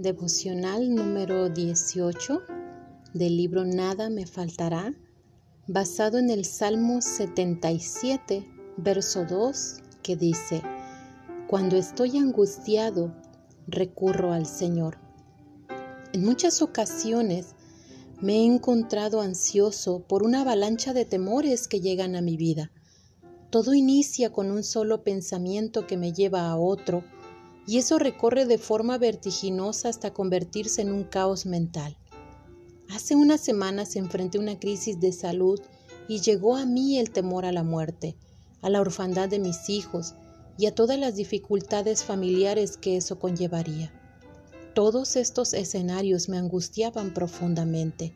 Devocional número 18 del libro Nada me faltará, basado en el Salmo 77, verso 2, que dice, Cuando estoy angustiado, recurro al Señor. En muchas ocasiones me he encontrado ansioso por una avalancha de temores que llegan a mi vida. Todo inicia con un solo pensamiento que me lleva a otro, y eso recorre de forma vertiginosa hasta convertirse en un caos mental. Hace unas semanas enfrenté una crisis de salud y llegó a mí el temor a la muerte, a la orfandad de mis hijos y a todas las dificultades familiares que eso conllevaría. Todos estos escenarios me angustiaban profundamente.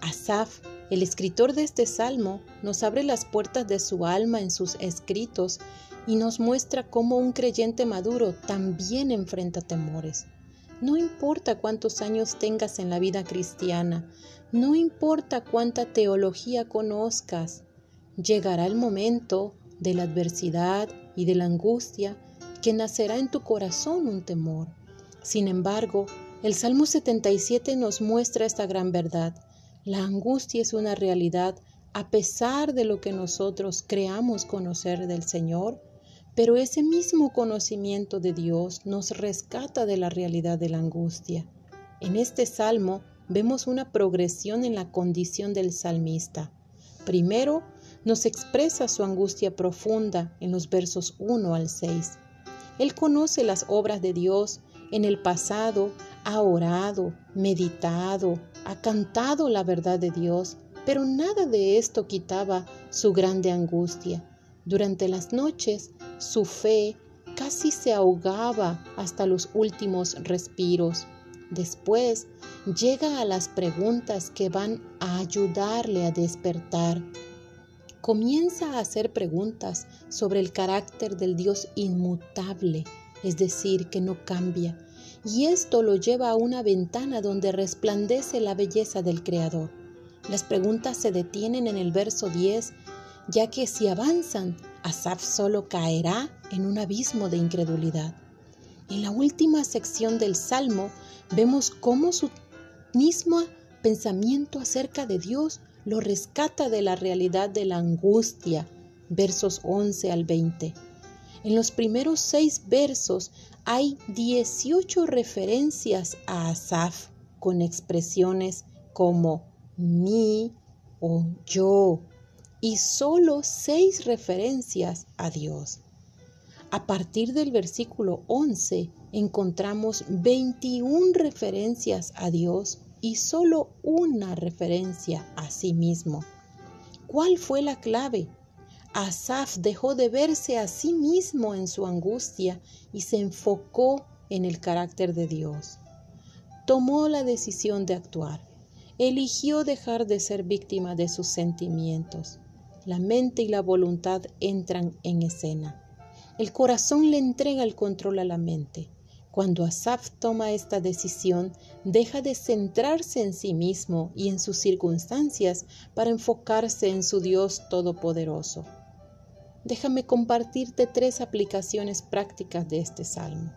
Asaf, el escritor de este salmo, nos abre las puertas de su alma en sus escritos y nos muestra cómo un creyente maduro también enfrenta temores. No importa cuántos años tengas en la vida cristiana, no importa cuánta teología conozcas, llegará el momento de la adversidad y de la angustia que nacerá en tu corazón un temor. Sin embargo, el Salmo 77 nos muestra esta gran verdad. La angustia es una realidad a pesar de lo que nosotros creamos conocer del Señor pero ese mismo conocimiento de Dios nos rescata de la realidad de la angustia. En este salmo vemos una progresión en la condición del salmista. Primero, nos expresa su angustia profunda en los versos 1 al 6. Él conoce las obras de Dios en el pasado, ha orado, meditado, ha cantado la verdad de Dios, pero nada de esto quitaba su grande angustia. Durante las noches su fe casi se ahogaba hasta los últimos respiros. Después llega a las preguntas que van a ayudarle a despertar. Comienza a hacer preguntas sobre el carácter del Dios inmutable, es decir, que no cambia, y esto lo lleva a una ventana donde resplandece la belleza del Creador. Las preguntas se detienen en el verso 10, ya que si avanzan Asaf solo caerá en un abismo de incredulidad. En la última sección del Salmo vemos cómo su mismo pensamiento acerca de Dios lo rescata de la realidad de la angustia, versos 11 al 20. En los primeros seis versos hay 18 referencias a Asaf con expresiones como mi o yo, y solo seis referencias a Dios. A partir del versículo 11 encontramos 21 referencias a Dios y solo una referencia a sí mismo. ¿Cuál fue la clave? Asaf dejó de verse a sí mismo en su angustia y se enfocó en el carácter de Dios. Tomó la decisión de actuar. Eligió dejar de ser víctima de sus sentimientos la mente y la voluntad entran en escena. El corazón le entrega el control a la mente. Cuando Asaf toma esta decisión, deja de centrarse en sí mismo y en sus circunstancias para enfocarse en su Dios Todopoderoso. Déjame compartirte tres aplicaciones prácticas de este salmo.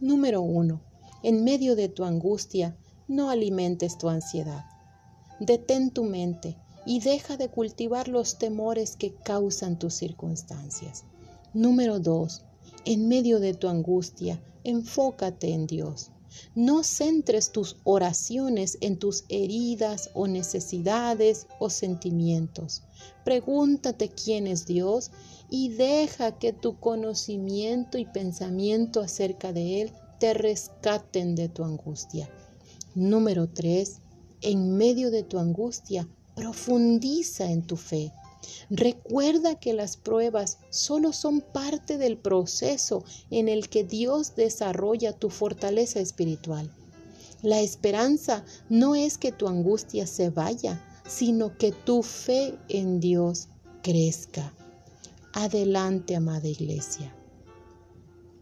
Número uno, en medio de tu angustia, no alimentes tu ansiedad. Detén tu mente, y deja de cultivar los temores que causan tus circunstancias. Número dos, en medio de tu angustia, enfócate en Dios. No centres tus oraciones en tus heridas o necesidades o sentimientos. Pregúntate quién es Dios y deja que tu conocimiento y pensamiento acerca de Él te rescaten de tu angustia. Número 3. En medio de tu angustia, Profundiza en tu fe. Recuerda que las pruebas solo son parte del proceso en el que Dios desarrolla tu fortaleza espiritual. La esperanza no es que tu angustia se vaya, sino que tu fe en Dios crezca. Adelante, amada iglesia.